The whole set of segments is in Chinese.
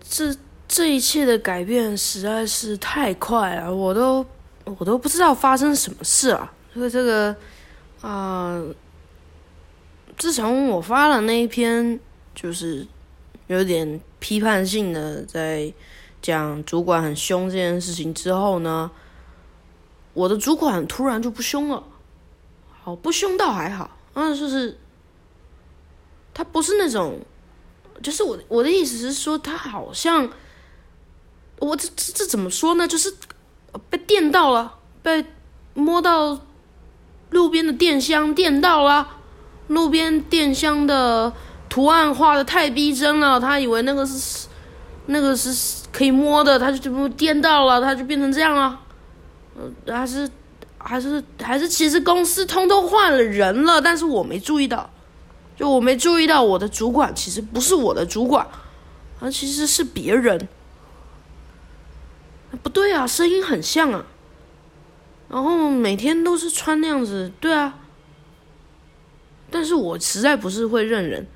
这这一切的改变实在是太快了，我都我都不知道发生什么事了。因为这个啊，自从我发了那一篇，就是有点批判性的在讲主管很凶这件事情之后呢，我的主管突然就不凶了。好，不凶倒还好，嗯，就是他不是那种。就是我我的意思是说，他好像我这这这怎么说呢？就是被电到了，被摸到路边的电箱电到了，路边电箱的图案画的太逼真了，他以为那个是那个是可以摸的，他就就不电到了，他就变成这样了。嗯，还是还是还是，其实公司通通换了人了，但是我没注意到。就我没注意到，我的主管其实不是我的主管，啊，其实是别人。不对啊，声音很像啊。然后每天都是穿那样子，对啊。但是我实在不是会认人，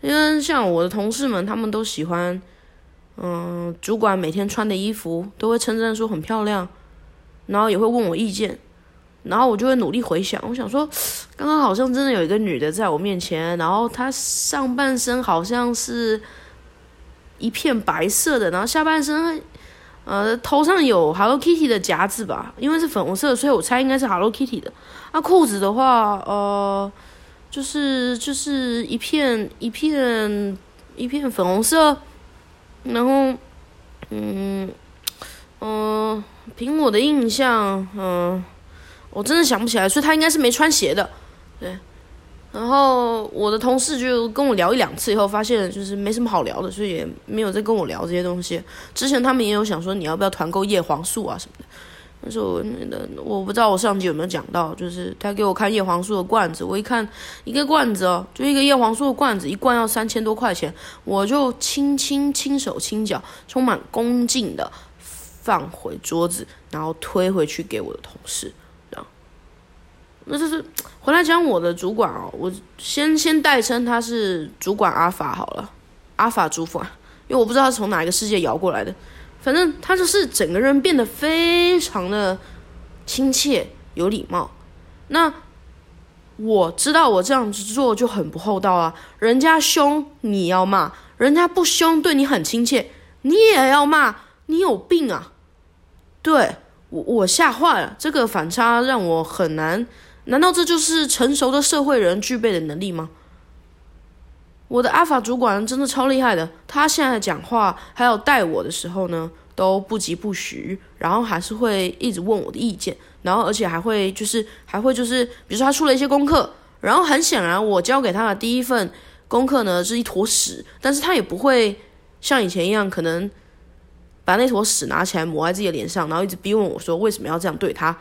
因为像我的同事们，他们都喜欢，嗯，主管每天穿的衣服都会称赞说很漂亮，然后也会问我意见。然后我就会努力回想，我想说，刚刚好像真的有一个女的在我面前，然后她上半身好像是一片白色的，然后下半身，呃，头上有 Hello Kitty 的夹子吧，因为是粉红色，所以我猜应该是 Hello Kitty 的。那裤子的话，呃，就是就是一片一片一片粉红色，然后，嗯嗯，凭我的印象，嗯。我真的想不起来，所以他应该是没穿鞋的，对。然后我的同事就跟我聊一两次以后，发现就是没什么好聊的，所以也没有再跟我聊这些东西。之前他们也有想说你要不要团购叶黄素啊什么的，但是我那我不知道我上集有没有讲到，就是他给我看叶黄素的罐子，我一看一个罐子哦，就一个叶黄素的罐子，一罐要三千多块钱，我就轻轻轻手轻脚，充满恭敬的放回桌子，然后推回去给我的同事。那就是回来讲我的主管哦，我先先代称他是主管阿法好了，阿法主管，因为我不知道他从哪一个世界摇过来的，反正他就是整个人变得非常的亲切有礼貌。那我知道我这样子做就很不厚道啊，人家凶你要骂，人家不凶对你很亲切你也要骂，你有病啊！对我我吓坏了，这个反差让我很难。难道这就是成熟的社会人具备的能力吗？我的阿法主管真的超厉害的，他现在讲话还有带我的时候呢，都不疾不徐，然后还是会一直问我的意见，然后而且还会就是还会就是，比如说他出了一些功课，然后很显然我交给他的第一份功课呢是一坨屎，但是他也不会像以前一样，可能把那坨屎拿起来抹在自己的脸上，然后一直逼问我说为什么要这样对他，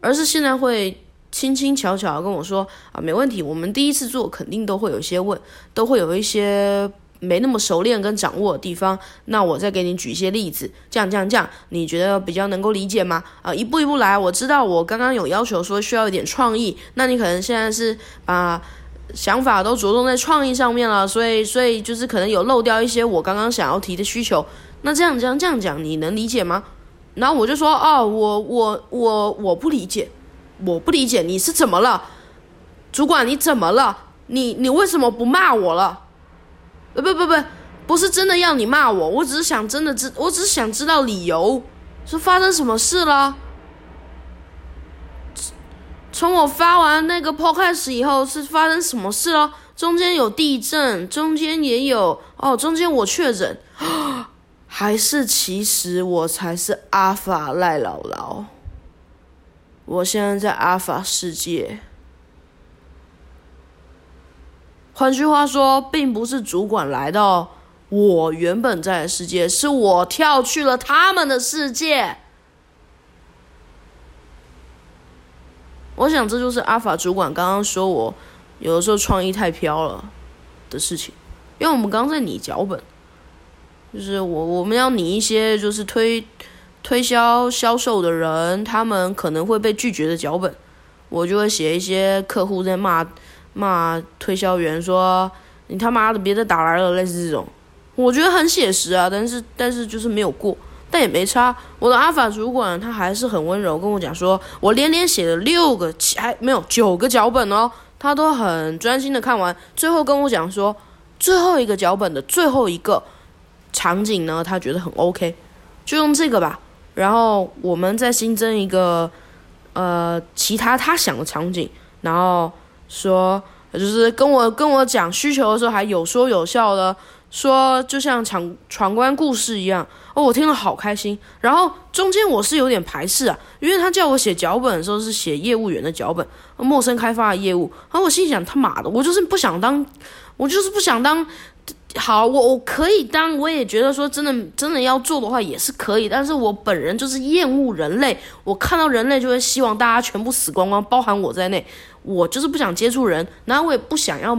而是现在会。轻轻巧巧跟我说啊，没问题，我们第一次做肯定都会有一些问，都会有一些没那么熟练跟掌握的地方。那我再给你举一些例子，这样这样这样，你觉得比较能够理解吗？啊，一步一步来。我知道我刚刚有要求说需要一点创意，那你可能现在是把想法都着重在创意上面了，所以所以就是可能有漏掉一些我刚刚想要提的需求。那这样这样这样讲，你能理解吗？然后我就说哦，我我我我不理解。我不理解你是怎么了，主管你怎么了？你你为什么不骂我了？呃不不不，不是真的要你骂我，我只是想真的知，我只是想知道理由，是发生什么事了？从我发完那个 podcast 以后是发生什么事了？中间有地震，中间也有哦，中间我确诊，还是其实我才是阿法赖姥姥？我现在在阿法世界，换句话说，并不是主管来到我原本在的世界，是我跳去了他们的世界。我想这就是阿法主管刚刚说我有的时候创意太飘了的事情，因为我们刚在拟脚本，就是我我们要拟一些就是推。推销销售的人，他们可能会被拒绝的脚本，我就会写一些客户在骂骂推销员说：“你他妈的别再打来了。”类似这种，我觉得很写实啊，但是但是就是没有过，但也没差。我的阿法主管他还是很温柔，跟我讲说，我连连写了六个，还没有九个脚本哦，他都很专心的看完，最后跟我讲说，最后一个脚本的最后一个场景呢，他觉得很 OK，就用这个吧。然后我们再新增一个呃其他他想的场景，然后说就是跟我跟我讲需求的时候还有说有笑的。说就像闯闯关故事一样哦，我听了好开心。然后中间我是有点排斥啊，因为他叫我写脚本的时候是写业务员的脚本，陌生开发的业务。然后我心想他妈的，我就是不想当，我就是不想当。好，我我可以当，我也觉得说真的真的要做的话也是可以，但是我本人就是厌恶人类，我看到人类就会希望大家全部死光光，包含我在内。我就是不想接触人，然后我也不想要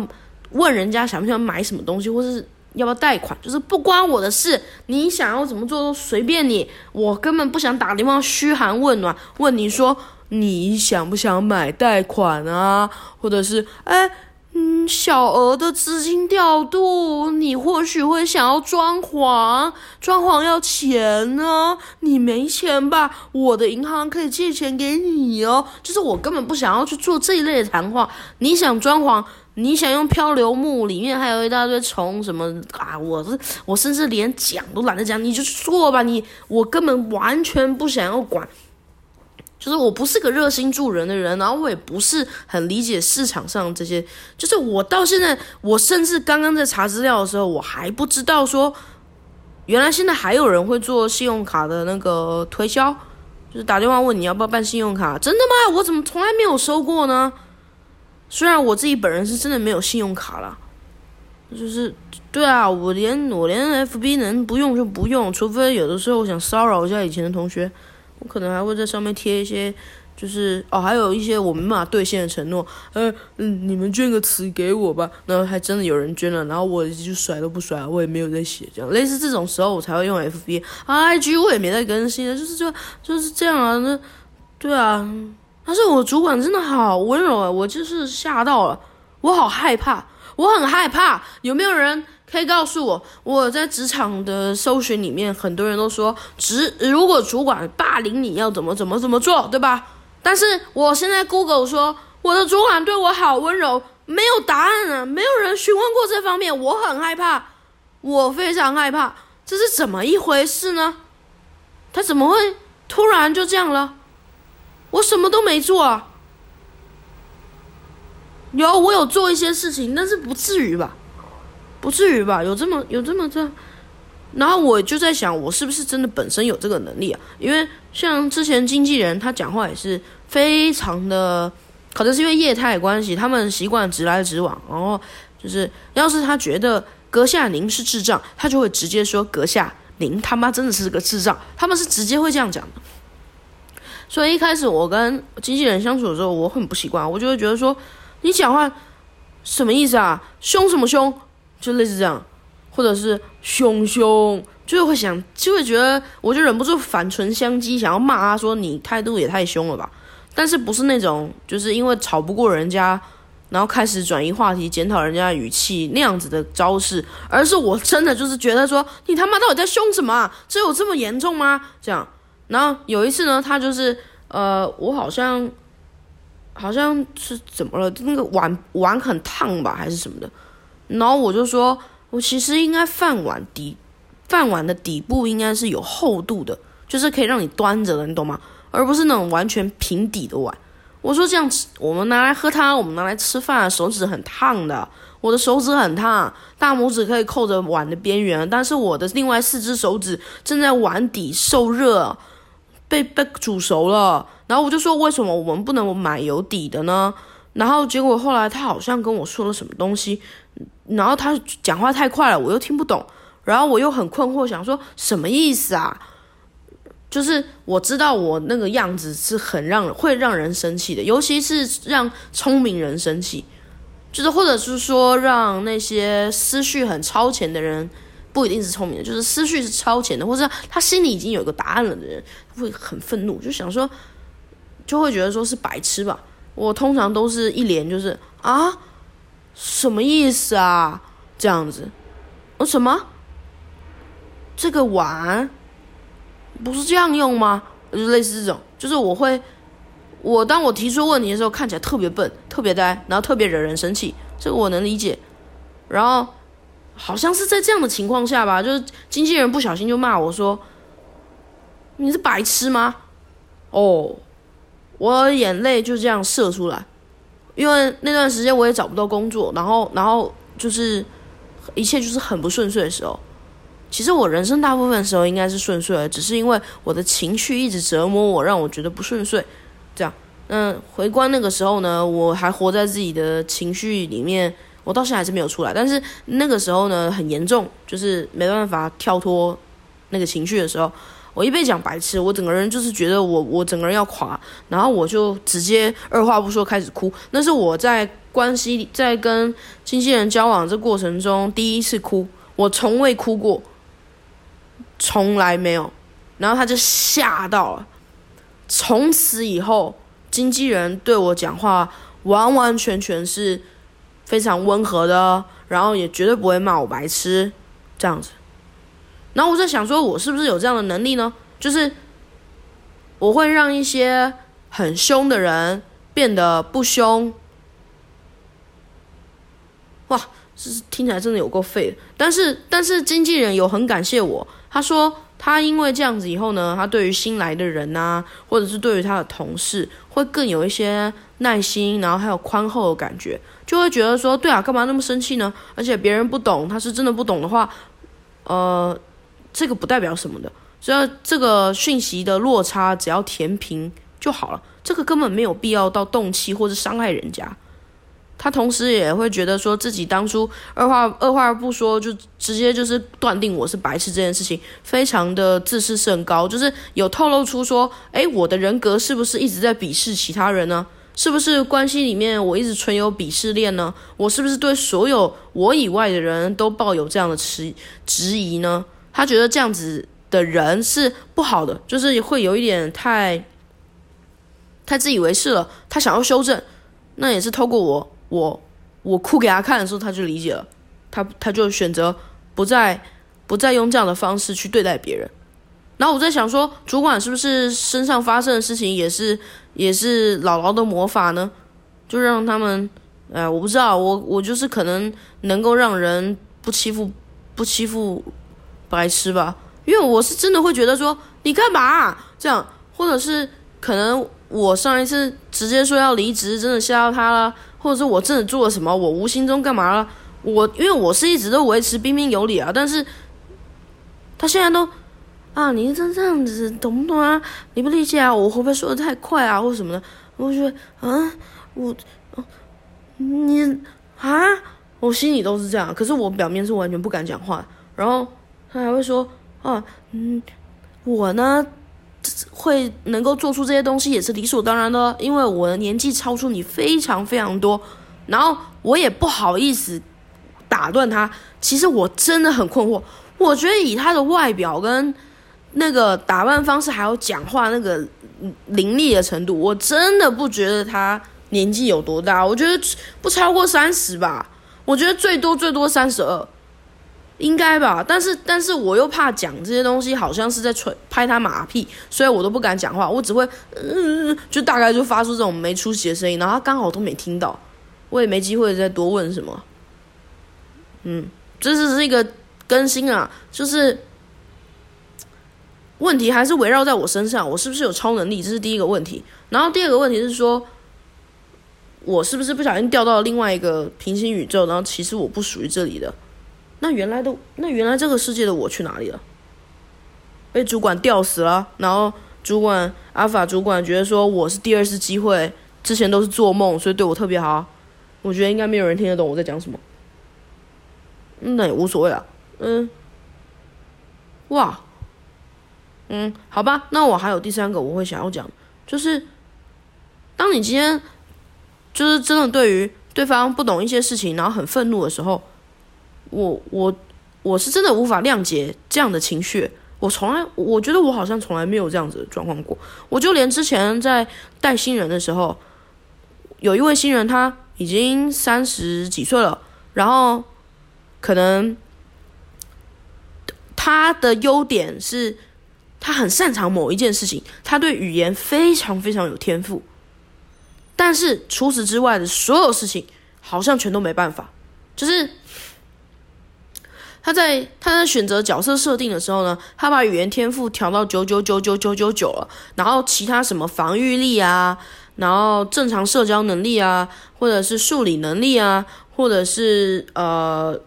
问人家想不想买什么东西，或是。要不要贷款？就是不关我的事，你想要怎么做都随便你。我根本不想打电话嘘寒问暖，问你说你想不想买贷款啊？或者是哎，嗯，小额的资金调度，你或许会想要装潢，装潢要钱呢。你没钱吧？我的银行可以借钱给你哦。就是我根本不想要去做这一类的谈话。你想装潢？你想用漂流木，里面还有一大堆虫什么啊？我是我甚至连讲都懒得讲，你就做吧。你我根本完全不想要管，就是我不是个热心助人的人，然后我也不是很理解市场上这些。就是我到现在，我甚至刚刚在查资料的时候，我还不知道说，原来现在还有人会做信用卡的那个推销，就是打电话问你要不要办信用卡。真的吗？我怎么从来没有收过呢？虽然我自己本人是真的没有信用卡了，就是对啊，我连我连 FB 能不用就不用，除非有的时候我想骚扰一下以前的同学，我可能还会在上面贴一些，就是哦，还有一些我没办法兑现的承诺，呃嗯，你们捐个词给我吧，然后还真的有人捐了，然后我就甩都不甩，我也没有在写，这样类似这种时候我才会用 FB，IG 我也没在更新的，就是就就是这样啊，那对啊。但是我主管真的好温柔啊，我就是吓到了，我好害怕，我很害怕。有没有人可以告诉我？我在职场的搜寻里面，很多人都说，职如果主管霸凌你要怎么怎么怎么做，对吧？但是我现在 Google 说我的主管对我好温柔，没有答案啊，没有人询问过这方面，我很害怕，我非常害怕，这是怎么一回事呢？他怎么会突然就这样了？我什么都没做啊，有我有做一些事情，但是不至于吧，不至于吧，有这么有这么这，然后我就在想，我是不是真的本身有这个能力啊？因为像之前经纪人他讲话也是非常的，可能是因为业态关系，他们习惯直来直往，然后就是要是他觉得阁下您是智障，他就会直接说阁下您他妈真的是个智障，他们是直接会这样讲的。所以一开始我跟经纪人相处的时候，我很不习惯，我就会觉得说，你讲话什么意思啊？凶什么凶？就类似这样，或者是凶凶，就会想，就会觉得，我就忍不住反唇相讥，想要骂他说你态度也太凶了吧。但是不是那种就是因为吵不过人家，然后开始转移话题，检讨人家的语气那样子的招式，而是我真的就是觉得说，你他妈到底在凶什么？这有这么严重吗？这样。然后有一次呢，他就是呃，我好像好像是怎么了？那个碗碗很烫吧，还是什么的？然后我就说，我其实应该饭碗底饭碗的底部应该是有厚度的，就是可以让你端着的，你懂吗？而不是那种完全平底的碗。我说这样子，我们拿来喝汤，我们拿来吃饭，手指很烫的。我的手指很烫，大拇指可以扣着碗的边缘，但是我的另外四只手指正在碗底受热。被被煮熟了，然后我就说为什么我们不能买有底的呢？然后结果后来他好像跟我说了什么东西，然后他讲话太快了，我又听不懂，然后我又很困惑，想说什么意思啊？就是我知道我那个样子是很让会让人生气的，尤其是让聪明人生气，就是或者是说让那些思绪很超前的人。不一定是聪明的，就是思绪是超前的，或者他心里已经有一个答案了的人，会很愤怒，就想说，就会觉得说是白痴吧。我通常都是一连就是啊，什么意思啊？这样子，我什么？这个碗不是这样用吗？就类似这种，就是我会，我当我提出问题的时候，看起来特别笨、特别呆，然后特别惹人生气，这个我能理解。然后好像是在这样的情况下吧，就是经纪人不小心就骂我说：“你是白痴吗？”哦，我眼泪就这样射出来，因为那段时间我也找不到工作，然后，然后就是一切就是很不顺遂的时候。其实我人生大部分时候应该是顺遂的，只是因为我的情绪一直折磨我，让我觉得不顺遂。这样，嗯，回观那个时候呢，我还活在自己的情绪里面，我到现在还是没有出来。但是那个时候呢，很严重，就是没办法跳脱那个情绪的时候，我一被讲白痴，我整个人就是觉得我我整个人要垮，然后我就直接二话不说开始哭。那是我在关系在跟经纪人交往这过程中第一次哭，我从未哭过。从来没有，然后他就吓到了。从此以后，经纪人对我讲话完完全全是非常温和的，然后也绝对不会骂我白痴这样子。然后我在想，说我是不是有这样的能力呢？就是我会让一些很凶的人变得不凶。哇，是听起来真的有够废。但是，但是经纪人有很感谢我。他说，他因为这样子以后呢，他对于新来的人呐，或者是对于他的同事，会更有一些耐心，然后还有宽厚的感觉，就会觉得说，对啊，干嘛那么生气呢？而且别人不懂，他是真的不懂的话，呃，这个不代表什么的，只要这个讯息的落差只要填平就好了，这个根本没有必要到动气或者伤害人家。他同时也会觉得说自己当初二话二话不说就直接就是断定我是白痴这件事情，非常的自视甚高，就是有透露出说，哎，我的人格是不是一直在鄙视其他人呢？是不是关系里面我一直存有鄙视链呢？我是不是对所有我以外的人都抱有这样的迟质疑呢？他觉得这样子的人是不好的，就是会有一点太太自以为是了。他想要修正，那也是透过我。我我哭给他看的时候，他就理解了，他他就选择不再不再用这样的方式去对待别人。然后我在想说，主管是不是身上发生的事情也是也是姥姥的魔法呢？就让他们，哎，我不知道，我我就是可能能够让人不欺负不欺负白痴吧，因为我是真的会觉得说你干嘛这样，或者是可能我上一次直接说要离职，真的吓到他了。或者是我真的做了什么？我无心中干嘛了？我因为我是一直都维持彬彬有礼啊，但是他现在都啊，你这这样子懂不懂啊？理不理解啊？我会不会说的太快啊，或什么的？我觉得啊，我你啊，我心里都是这样，可是我表面是完全不敢讲话。然后他还会说啊，嗯，我呢？会能够做出这些东西也是理所当然的，因为我的年纪超出你非常非常多，然后我也不好意思打断他。其实我真的很困惑，我觉得以他的外表跟那个打扮方式，还有讲话那个凌厉的程度，我真的不觉得他年纪有多大。我觉得不超过三十吧，我觉得最多最多三十二。应该吧，但是但是我又怕讲这些东西，好像是在吹拍他马屁，所以我都不敢讲话，我只会嗯，就大概就发出这种没出息的声音，然后他刚好都没听到，我也没机会再多问什么。嗯，这只是一个更新啊，就是问题还是围绕在我身上，我是不是有超能力？这是第一个问题，然后第二个问题是说，我是不是不小心掉到另外一个平行宇宙，然后其实我不属于这里的。那原来的那原来这个世界的我去哪里了？被主管吊死了，然后主管阿法主管觉得说我是第二次机会，之前都是做梦，所以对我特别好。我觉得应该没有人听得懂我在讲什么。那也无所谓啊，嗯，哇，嗯，好吧，那我还有第三个我会想要讲，就是当你今天就是真的对于对方不懂一些事情，然后很愤怒的时候。我我我是真的无法谅解这样的情绪，我从来我觉得我好像从来没有这样子的状况过。我就连之前在带新人的时候，有一位新人他已经三十几岁了，然后可能他的优点是，他很擅长某一件事情，他对语言非常非常有天赋。但是除此之外的所有事情，好像全都没办法。就是他在他在选择角色设定的时候呢，他把语言天赋调到九九九九九九九了，然后其他什么防御力啊，然后正常社交能力啊，或者是数理能力啊，或者是呃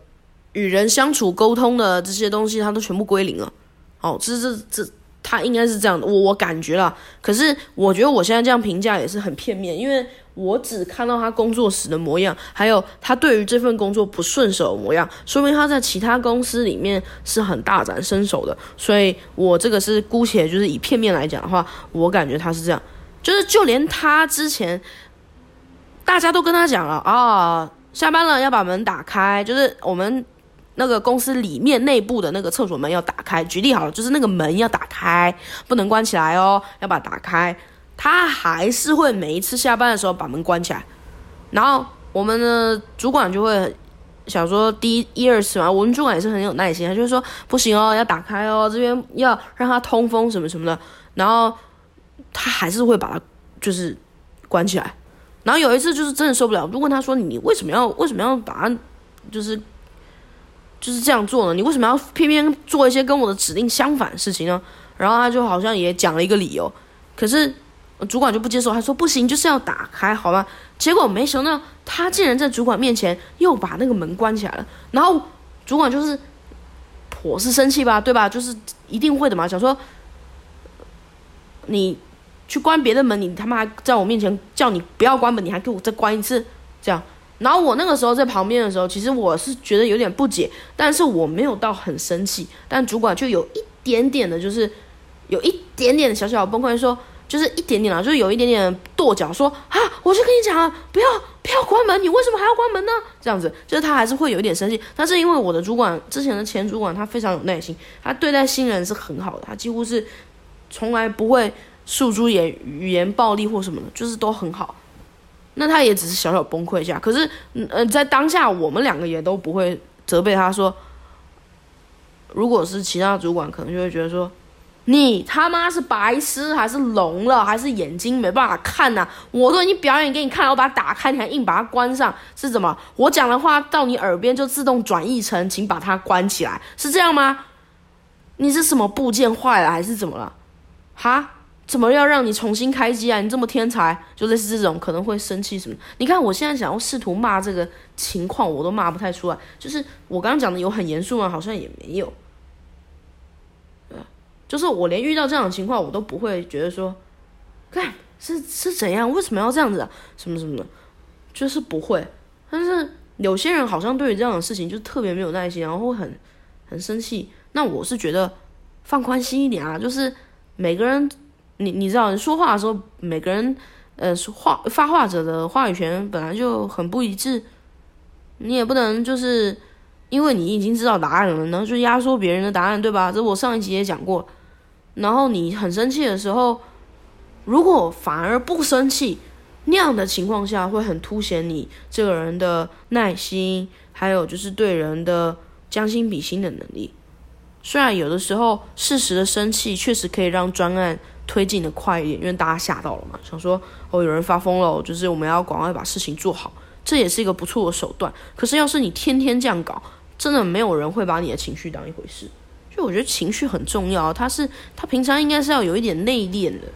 与人相处沟通的这些东西，他都全部归零了。哦，这这这。他应该是这样的，我我感觉了。可是我觉得我现在这样评价也是很片面，因为我只看到他工作时的模样，还有他对于这份工作不顺手的模样，说明他在其他公司里面是很大展身手的。所以我这个是姑且就是以片面来讲的话，我感觉他是这样，就是就连他之前大家都跟他讲了啊，下班了要把门打开，就是我们。那个公司里面内部的那个厕所门要打开，举例好了，就是那个门要打开，不能关起来哦，要把打开。他还是会每一次下班的时候把门关起来，然后我们的主管就会想说第一一二次嘛，我们主管也是很有耐心，他就说不行哦，要打开哦，这边要让它通风什么什么的，然后他还是会把它就是关起来。然后有一次就是真的受不了，就问他说你为什么要为什么要把它就是。就是这样做呢？你为什么要偏偏做一些跟我的指令相反的事情呢？然后他就好像也讲了一个理由，可是主管就不接受，他说不行，就是要打开，好吗？结果没想到他竟然在主管面前又把那个门关起来了。然后主管就是颇是生气吧，对吧？就是一定会的嘛，想说你去关别的门，你他妈在我面前叫你不要关门，你还给我再关一次，这样。然后我那个时候在旁边的时候，其实我是觉得有点不解，但是我没有到很生气，但主管就有一点点的，就是有一点点的小小崩溃，说就是一点点啦，就是有一点点跺脚，说啊，我就跟你讲啊，不要不要关门，你为什么还要关门呢？这样子，就是他还是会有一点生气，但是因为我的主管之前的前主管他非常有耐心，他对待新人是很好的，他几乎是从来不会诉诸言语言暴力或什么的，就是都很好。那他也只是小小崩溃一下，可是，呃，在当下我们两个也都不会责备他说，如果是其他主管，可能就会觉得说，你他妈是白痴还是聋了，还是眼睛没办法看呐？我都已经表演给你看了，我把它打开，你还硬把它关上，是怎么？我讲的话到你耳边就自动转译成，请把它关起来，是这样吗？你是什么部件坏了还是怎么了？哈？怎么要让你重新开机啊？你这么天才，就类似这种可能会生气什么？你看我现在想要试图骂这个情况，我都骂不太出来。就是我刚刚讲的有很严肃吗？好像也没有。就是我连遇到这样的情况，我都不会觉得说，看是是怎样，为什么要这样子啊？什么什么的，就是不会。但是有些人好像对于这样的事情就特别没有耐心，然后会很很生气。那我是觉得放宽心一点啊，就是每个人。你你知道，说话的时候，每个人，呃，话发话者的话语权本来就很不一致，你也不能就是因为你已经知道答案了，然后就压缩别人的答案，对吧？这我上一集也讲过。然后你很生气的时候，如果反而不生气，那样的情况下会很凸显你这个人的耐心，还有就是对人的将心比心的能力。虽然有的时候适时的生气确实可以让专案。推进的快一点，因为大家吓到了嘛，想说哦有人发疯了，就是我们要赶快把事情做好，这也是一个不错的手段。可是要是你天天这样搞，真的没有人会把你的情绪当一回事。就我觉得情绪很重要，他是他平常应该是要有一点内敛的，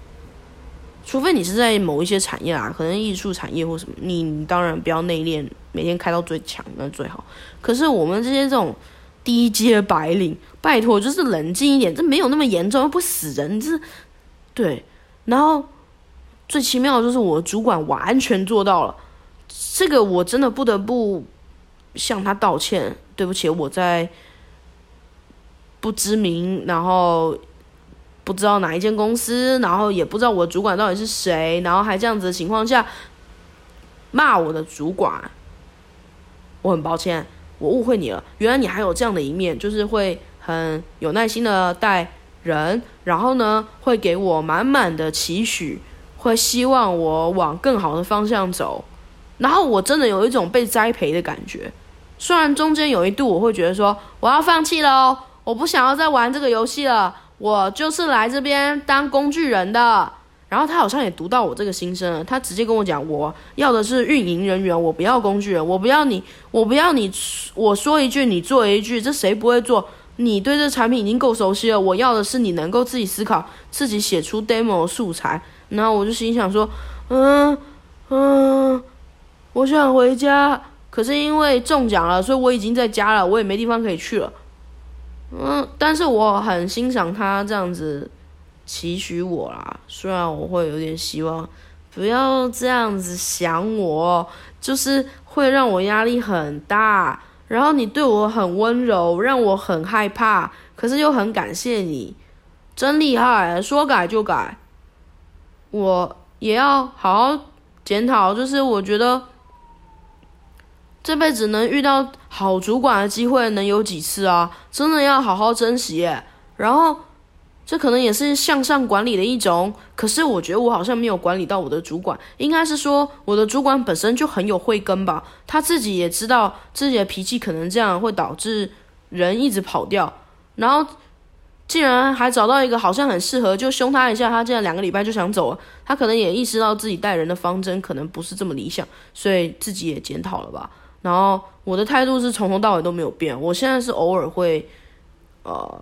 除非你是在某一些产业啊，可能艺术产业或什么，你当然不要内敛，每天开到最强那最好。可是我们这些这种低阶白领，拜托就是冷静一点，这没有那么严重，又不死人，这。对，然后最奇妙的就是我主管完全做到了，这个我真的不得不向他道歉，对不起，我在不知名，然后不知道哪一间公司，然后也不知道我主管到底是谁，然后还这样子的情况下骂我的主管，我很抱歉，我误会你了，原来你还有这样的一面，就是会很有耐心的带。人，然后呢，会给我满满的期许，会希望我往更好的方向走，然后我真的有一种被栽培的感觉。虽然中间有一度我会觉得说我要放弃喽，我不想要再玩这个游戏了，我就是来这边当工具人的。然后他好像也读到我这个心声，他直接跟我讲，我要的是运营人员，我不要工具人，我不要你，我不要你，我说一句你做一句，这谁不会做？你对这产品已经够熟悉了，我要的是你能够自己思考，自己写出 demo 素材。然后我就心想说，嗯嗯，我想回家，可是因为中奖了，所以我已经在家了，我也没地方可以去了。嗯，但是我很欣赏他这样子。期许我啦，虽然我会有点希望，不要这样子想我，就是会让我压力很大。然后你对我很温柔，让我很害怕，可是又很感谢你，真厉害，说改就改。我也要好好检讨，就是我觉得这辈子能遇到好主管的机会能有几次啊？真的要好好珍惜。然后。这可能也是向上管理的一种，可是我觉得我好像没有管理到我的主管，应该是说我的主管本身就很有慧根吧，他自己也知道自己的脾气可能这样会导致人一直跑掉，然后竟然还找到一个好像很适合，就凶他一下，他这样两个礼拜就想走，他可能也意识到自己带人的方针可能不是这么理想，所以自己也检讨了吧。然后我的态度是从头到尾都没有变，我现在是偶尔会，呃。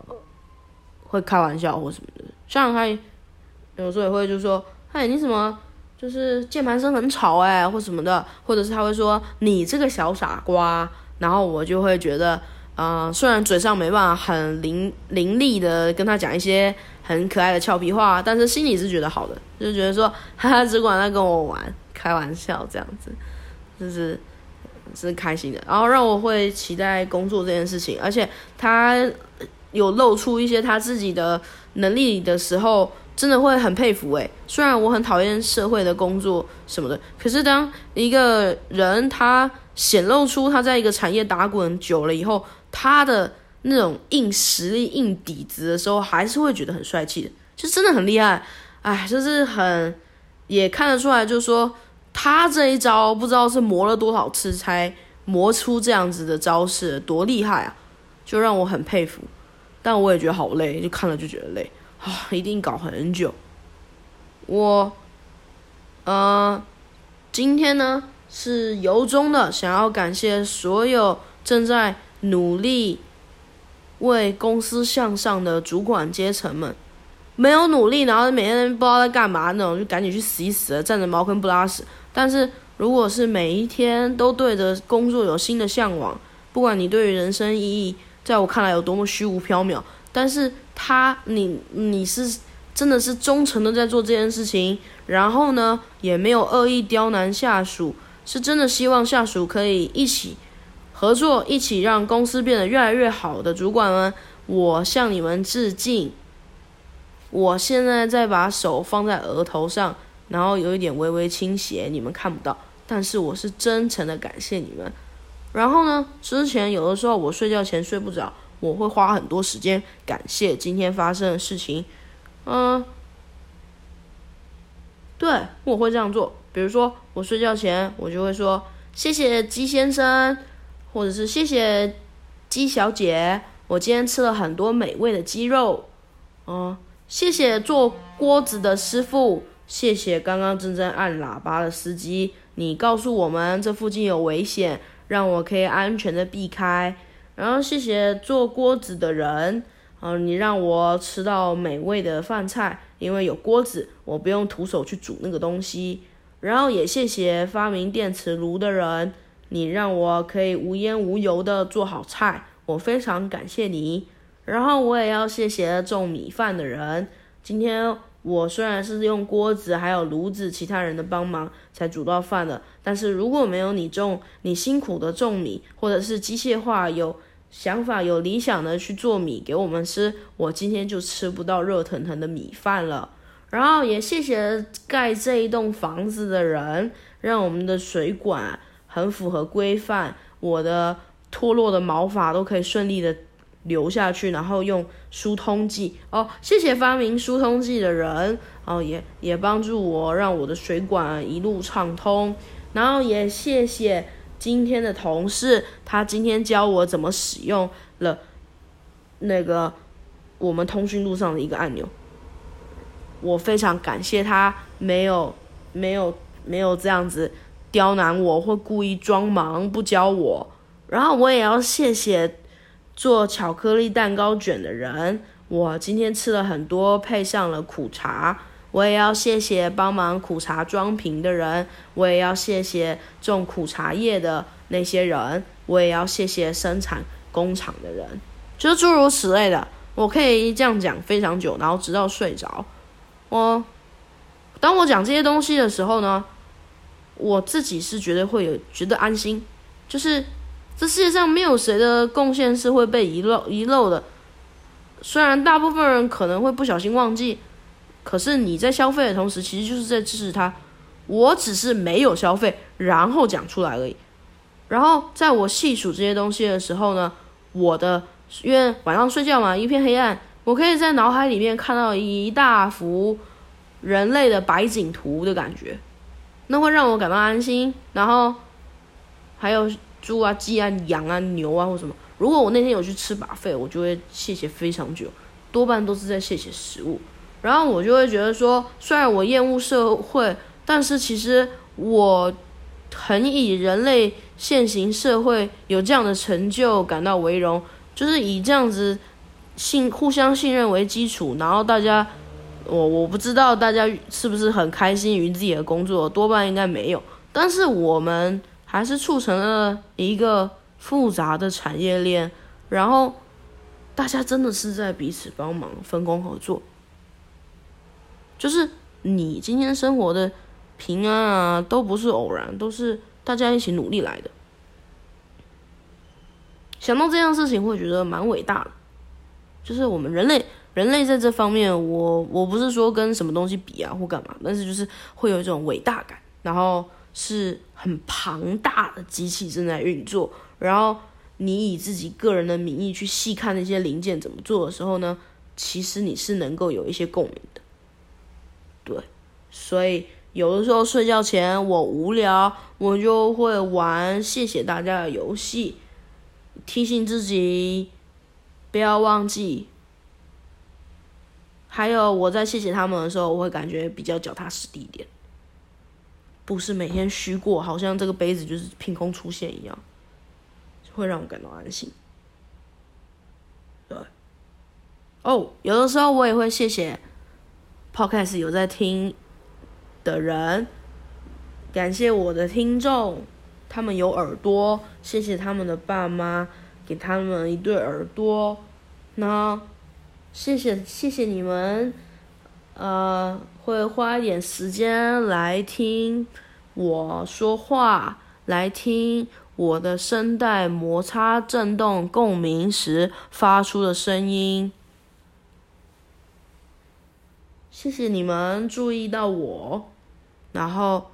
会开玩笑或什么的，像他有时候也会就说：“哎，你怎么就是键盘声很吵哎，或什么的。”或者是他会说：“你这个小傻瓜。”然后我就会觉得，呃，虽然嘴上没办法很伶伶俐的跟他讲一些很可爱的俏皮话，但是心里是觉得好的，就觉得说，哈哈，只管他跟我玩开玩笑这样子，就是是开心的，然后让我会期待工作这件事情，而且他。有露出一些他自己的能力的时候，真的会很佩服诶。虽然我很讨厌社会的工作什么的，可是当一个人他显露出他在一个产业打滚久了以后，他的那种硬实力、硬底子的时候，还是会觉得很帅气的，就真的很厉害。哎，就是很也看得出来，就是说他这一招不知道是磨了多少次才磨出这样子的招式，多厉害啊！就让我很佩服。但我也觉得好累，就看了就觉得累啊，一定搞很久。我，呃，今天呢是由衷的想要感谢所有正在努力为公司向上的主管阶层们。没有努力，然后每天不知道在干嘛那种，就赶紧去死一死了，站着茅坑不拉屎。但是如果是每一天都对着工作有新的向往，不管你对于人生意义。在我看来有多么虚无缥缈，但是他，你你是真的是忠诚的在做这件事情，然后呢，也没有恶意刁难下属，是真的希望下属可以一起合作，一起让公司变得越来越好的主管们，我向你们致敬。我现在在把手放在额头上，然后有一点微微倾斜，你们看不到，但是我是真诚的感谢你们。然后呢？之前有的时候我睡觉前睡不着，我会花很多时间感谢今天发生的事情。嗯，对，我会这样做。比如说我睡觉前，我就会说谢谢鸡先生，或者是谢谢鸡小姐，我今天吃了很多美味的鸡肉。嗯，谢谢做锅子的师傅，谢谢刚刚正在按喇叭的司机，你告诉我们这附近有危险。让我可以安全的避开，然后谢谢做锅子的人，嗯，你让我吃到美味的饭菜，因为有锅子，我不用徒手去煮那个东西。然后也谢谢发明电磁炉的人，你让我可以无烟无油的做好菜，我非常感谢你。然后我也要谢谢种米饭的人，今天。我虽然是用锅子还有炉子，其他人的帮忙才煮到饭的，但是如果没有你种，你辛苦的种米，或者是机械化有想法、有理想的去做米给我们吃，我今天就吃不到热腾腾的米饭了。然后也谢谢盖这一栋房子的人，让我们的水管很符合规范，我的脱落的毛发都可以顺利的。流下去，然后用疏通剂哦，谢谢发明疏通剂的人哦，也也帮助我让我的水管一路畅通，然后也谢谢今天的同事，他今天教我怎么使用了那个我们通讯录上的一个按钮。我非常感谢他没有没有没有这样子刁难我，或故意装忙不教我。然后我也要谢谢做巧克力蛋糕卷的人，我今天吃了很多，配上了苦茶。我也要谢谢帮忙苦茶装瓶的人，我也要谢谢种苦茶叶的那些人，我也要谢谢生产工厂的人，就诸如此类的。我可以这样讲非常久，然后直到睡着。我当我讲这些东西的时候呢，我自己是觉得会有觉得安心，就是这世界上没有谁的贡献是会被遗漏遗漏的。虽然大部分人可能会不小心忘记。可是你在消费的同时，其实就是在支持他。我只是没有消费，然后讲出来而已。然后在我细数这些东西的时候呢，我的因为晚上睡觉嘛，一片黑暗，我可以在脑海里面看到一大幅人类的白景图的感觉，那会让我感到安心。然后还有猪啊、鸡啊、羊啊、牛啊或什么，如果我那天有去吃把费，我就会谢谢非常久，多半都是在谢谢食物。然后我就会觉得说，虽然我厌恶社会，但是其实我很以人类现行社会有这样的成就感到为荣，就是以这样子信互相信任为基础，然后大家，我我不知道大家是不是很开心于自己的工作，多半应该没有，但是我们还是促成了一个复杂的产业链，然后大家真的是在彼此帮忙，分工合作。就是你今天生活的平安啊，都不是偶然，都是大家一起努力来的。想到这样事情，会觉得蛮伟大的。就是我们人类，人类在这方面，我我不是说跟什么东西比啊或干嘛，但是就是会有一种伟大感，然后是很庞大的机器正在运作，然后你以自己个人的名义去细看那些零件怎么做的时候呢，其实你是能够有一些共鸣的。对，所以有的时候睡觉前我无聊，我就会玩谢谢大家的游戏，提醒自己不要忘记。还有我在谢谢他们的时候，我会感觉比较脚踏实地一点，不是每天虚过，好像这个杯子就是凭空出现一样，会让我感到安心。对，哦，有的时候我也会谢谢。Podcast 有在听的人，感谢我的听众，他们有耳朵，谢谢他们的爸妈给他们一对耳朵，那谢谢谢谢你们，呃，会花一点时间来听我说话，来听我的声带摩擦、震动、共鸣时发出的声音。谢谢你们注意到我，然后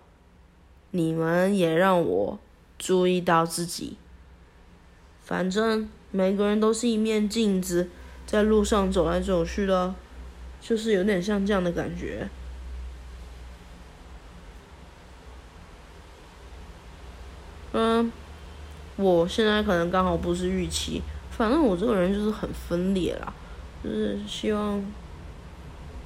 你们也让我注意到自己。反正每个人都是一面镜子，在路上走来走去的，就是有点像这样的感觉。嗯，我现在可能刚好不是预期，反正我这个人就是很分裂啦，就是希望。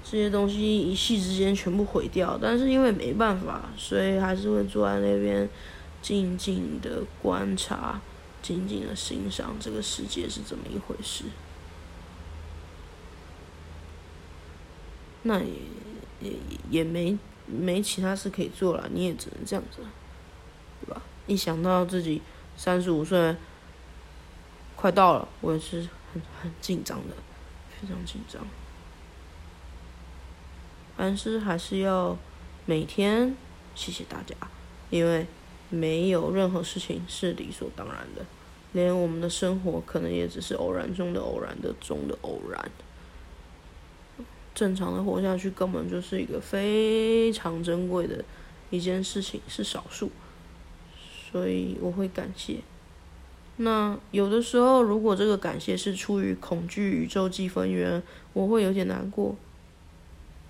这些东西一夕之间全部毁掉，但是因为没办法，所以还是会坐在那边，静静的观察，静静的欣赏这个世界是怎么一回事。那也也也没没其他事可以做了，你也只能这样子，对吧？一想到自己三十五岁快到了，我也是很很紧张的，非常紧张。但是还是要每天谢谢大家，因为没有任何事情是理所当然的，连我们的生活可能也只是偶然中的偶然的中的偶然。正常的活下去根本就是一个非常珍贵的一件事情，是少数，所以我会感谢。那有的时候，如果这个感谢是出于恐惧宇宙积分员，我会有点难过。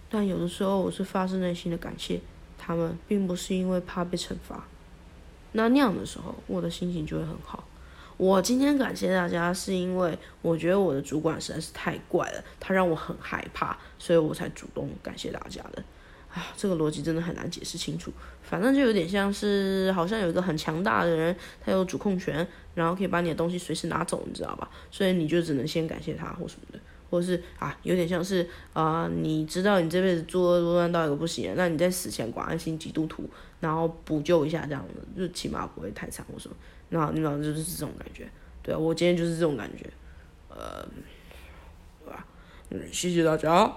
但有的时候，我是发自内心的感谢他们，并不是因为怕被惩罚。那那样的时候，我的心情就会很好。我今天感谢大家，是因为我觉得我的主管实在是太怪了，他让我很害怕，所以我才主动感谢大家的。啊，这个逻辑真的很难解释清楚。反正就有点像是，好像有一个很强大的人，他有主控权，然后可以把你的东西随时拿走，你知道吧？所以你就只能先感谢他或什么的。或是啊，有点像是啊，你知道你这辈子作恶多端到一个不行，那你在死前广安心基督徒，然后补救一下这样子，就起码不会太惨或什么。那你们就是这种感觉，对啊，我今天就是这种感觉，呃，对吧？嗯，谢谢大家。